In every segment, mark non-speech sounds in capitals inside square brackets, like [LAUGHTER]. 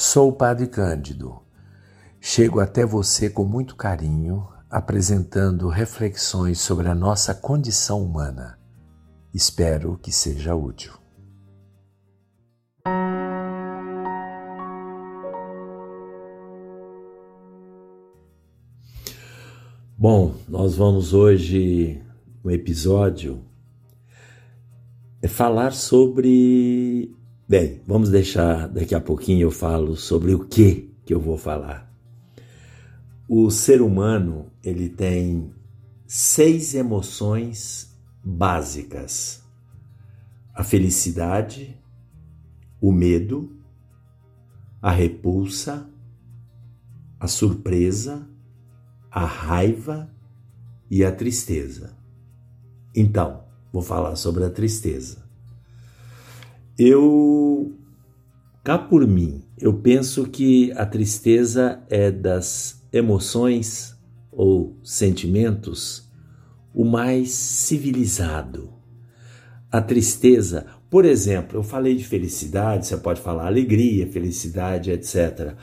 Sou o Padre Cândido. Chego até você com muito carinho, apresentando reflexões sobre a nossa condição humana. Espero que seja útil. Bom, nós vamos hoje no episódio é falar sobre. Bem, vamos deixar daqui a pouquinho eu falo sobre o que que eu vou falar. O ser humano ele tem seis emoções básicas: a felicidade, o medo, a repulsa, a surpresa a raiva e a tristeza. Então, vou falar sobre a tristeza. Eu, cá por mim, eu penso que a tristeza é das emoções ou sentimentos o mais civilizado. A tristeza, por exemplo, eu falei de felicidade, você pode falar alegria, felicidade, etc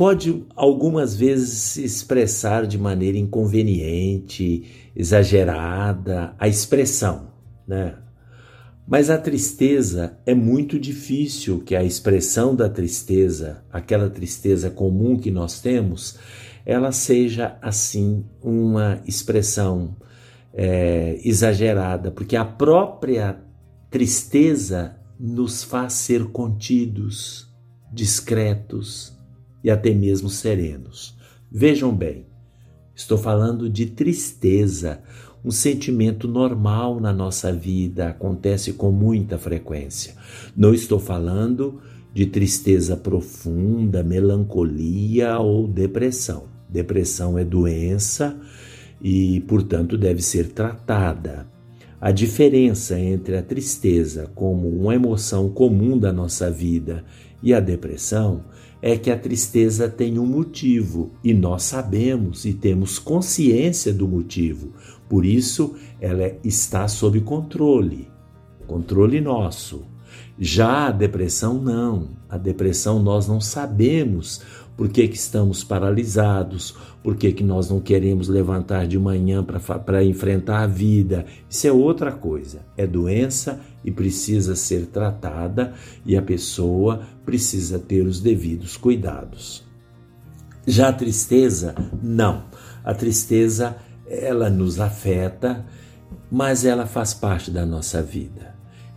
pode algumas vezes se expressar de maneira inconveniente, exagerada, a expressão, né? Mas a tristeza é muito difícil que a expressão da tristeza, aquela tristeza comum que nós temos, ela seja assim uma expressão é, exagerada, porque a própria tristeza nos faz ser contidos, discretos, e até mesmo serenos. Vejam bem, estou falando de tristeza, um sentimento normal na nossa vida, acontece com muita frequência. Não estou falando de tristeza profunda, melancolia ou depressão. Depressão é doença e, portanto, deve ser tratada. A diferença entre a tristeza como uma emoção comum da nossa vida e a depressão é que a tristeza tem um motivo e nós sabemos e temos consciência do motivo. Por isso, ela está sob controle, controle nosso. Já a depressão não. A depressão nós não sabemos por que, que estamos paralisados, por que, que nós não queremos levantar de manhã para enfrentar a vida. Isso é outra coisa. É doença e precisa ser tratada e a pessoa precisa ter os devidos cuidados. Já a tristeza, não. A tristeza, ela nos afeta, mas ela faz parte da nossa vida.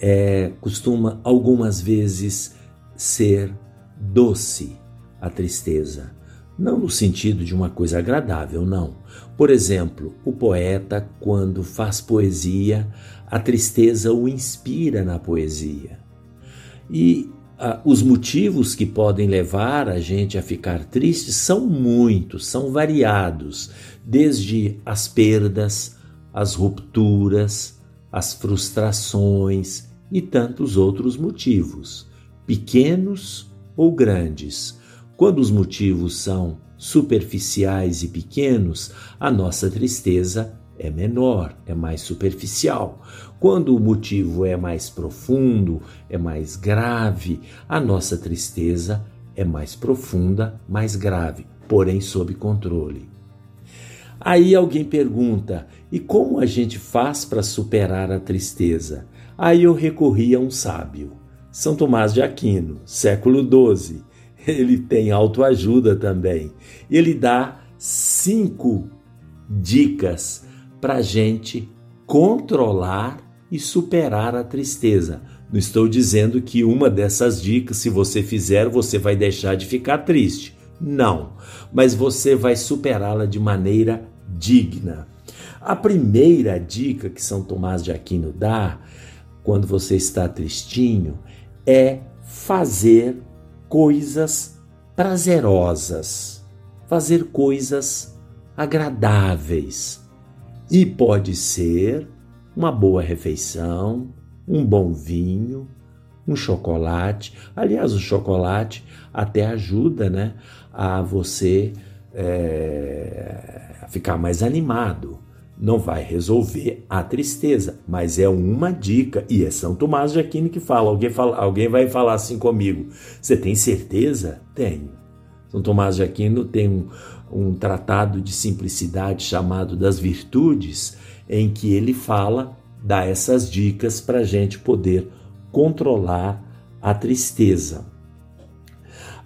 É, costuma algumas vezes ser doce a tristeza. Não no sentido de uma coisa agradável, não. Por exemplo, o poeta, quando faz poesia, a tristeza o inspira na poesia. E ah, os motivos que podem levar a gente a ficar triste são muitos, são variados, desde as perdas, as rupturas, as frustrações e tantos outros motivos, pequenos ou grandes quando os motivos são superficiais e pequenos, a nossa tristeza é menor, é mais superficial. Quando o motivo é mais profundo, é mais grave, a nossa tristeza é mais profunda, mais grave, porém sob controle. Aí alguém pergunta: e como a gente faz para superar a tristeza? Aí eu recorri a um sábio, São Tomás de Aquino, século XII [LAUGHS] ele tem autoajuda também. Ele dá cinco dicas para gente controlar e superar a tristeza. Não estou dizendo que uma dessas dicas, se você fizer, você vai deixar de ficar triste. Não, mas você vai superá-la de maneira digna. A primeira dica que São Tomás de Aquino dá, quando você está tristinho, é fazer coisas prazerosas, fazer coisas agradáveis. E pode ser uma boa refeição, um bom vinho, um chocolate. Aliás, o chocolate até ajuda né, a você é, ficar mais animado. Não vai resolver a tristeza, mas é uma dica. E é São Tomás de Aquino que fala. Alguém, fala, alguém vai falar assim comigo: Você tem certeza? Tenho. São Tomás de Aquino tem um, um tratado de simplicidade chamado Das Virtudes, em que ele fala, dá essas dicas para a gente poder controlar a tristeza.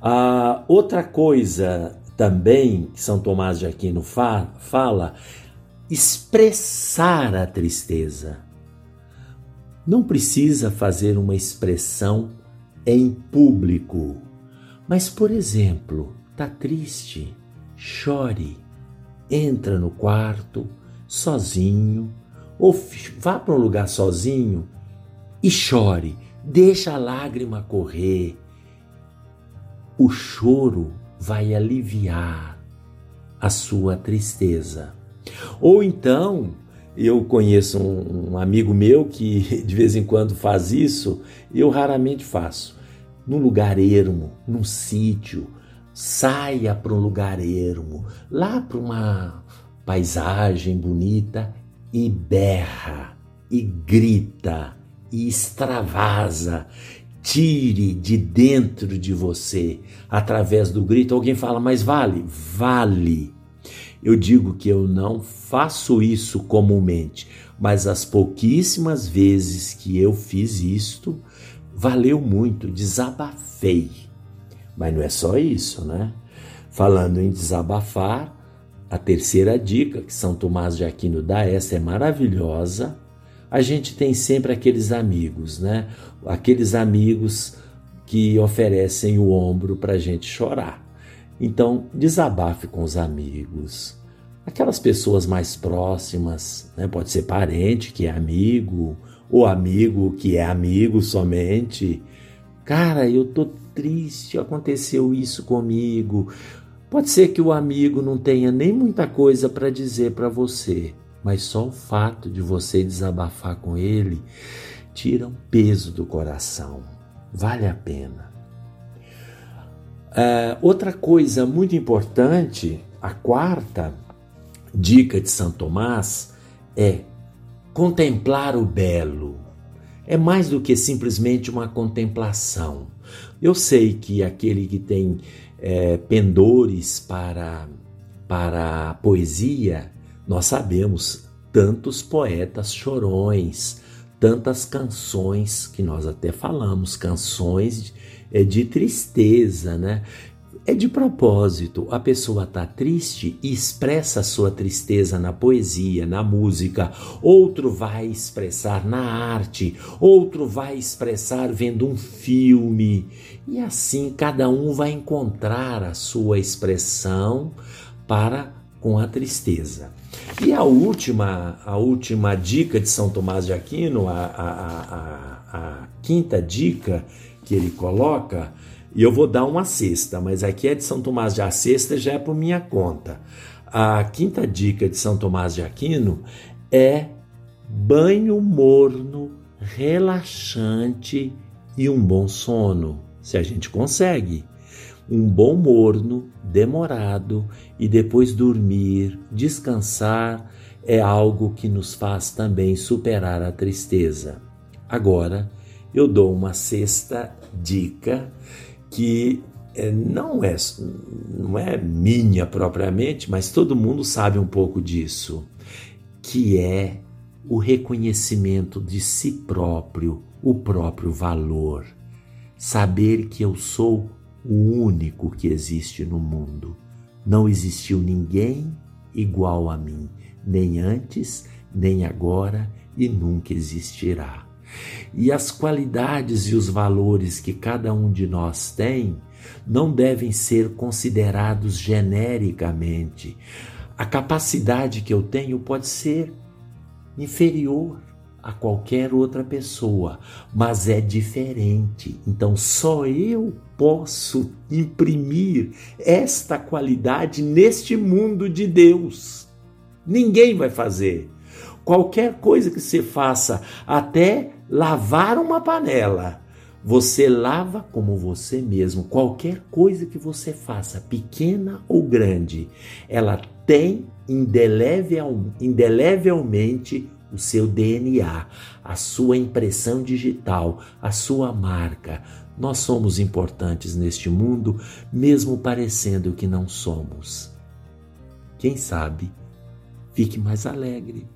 A outra coisa também que São Tomás de Aquino fa fala expressar a tristeza. Não precisa fazer uma expressão em público, mas, por exemplo, tá triste, chore, entra no quarto sozinho ou vá para um lugar sozinho e chore, deixa a lágrima correr. O choro vai aliviar a sua tristeza. Ou então, eu conheço um, um, amigo meu que [LAUGHS] de vez em quando faz isso, eu raramente faço. Num lugar ermo, num sítio, saia para um lugar ermo, lá para uma paisagem bonita e berra, e grita, e extravasa. Tire de dentro de você, através do grito. Alguém fala, mas vale? Vale eu digo que eu não faço isso comumente, mas as pouquíssimas vezes que eu fiz isto, valeu muito, desabafei. Mas não é só isso, né? Falando em desabafar, a terceira dica que São Tomás de Aquino dá, essa é maravilhosa. A gente tem sempre aqueles amigos, né? Aqueles amigos que oferecem o ombro para a gente chorar. Então, desabafe com os amigos, aquelas pessoas mais próximas, né? pode ser parente que é amigo, ou amigo que é amigo somente. Cara, eu tô triste, aconteceu isso comigo. Pode ser que o amigo não tenha nem muita coisa para dizer para você, mas só o fato de você desabafar com ele tira um peso do coração. Vale a pena. Uh, outra coisa muito importante, a quarta dica de São Tomás é contemplar o belo. É mais do que simplesmente uma contemplação. Eu sei que aquele que tem é, pendores para, para a poesia, nós sabemos tantos poetas chorões, tantas canções que nós até falamos, canções é de tristeza, né? É de propósito. A pessoa está triste e expressa a sua tristeza na poesia, na música. Outro vai expressar na arte. Outro vai expressar vendo um filme. E assim cada um vai encontrar a sua expressão para com a tristeza. E a última, a última dica de São Tomás de Aquino, a, a, a, a quinta dica que ele coloca, e eu vou dar uma cesta, mas aqui é de São Tomás de a sexta já é por minha conta. A quinta dica de São Tomás de Aquino é banho morno, relaxante e um bom sono, se a gente consegue. Um bom morno, demorado e depois dormir, descansar é algo que nos faz também superar a tristeza. Agora, eu dou uma sexta dica que é, não é, não é minha propriamente, mas todo mundo sabe um pouco disso, que é o reconhecimento de si próprio, o próprio valor. Saber que eu sou o único que existe no mundo. Não existiu ninguém igual a mim, nem antes, nem agora e nunca existirá. E as qualidades e os valores que cada um de nós tem não devem ser considerados genericamente. A capacidade que eu tenho pode ser inferior a qualquer outra pessoa, mas é diferente. Então só eu posso imprimir esta qualidade neste mundo de Deus. Ninguém vai fazer. Qualquer coisa que você faça, até lavar uma panela, Você lava como você mesmo. Qualquer coisa que você faça, pequena ou grande, ela tem indelevel, indelevelmente o seu DNA, a sua impressão digital, a sua marca. Nós somos importantes neste mundo, mesmo parecendo que não somos. Quem sabe, fique mais alegre.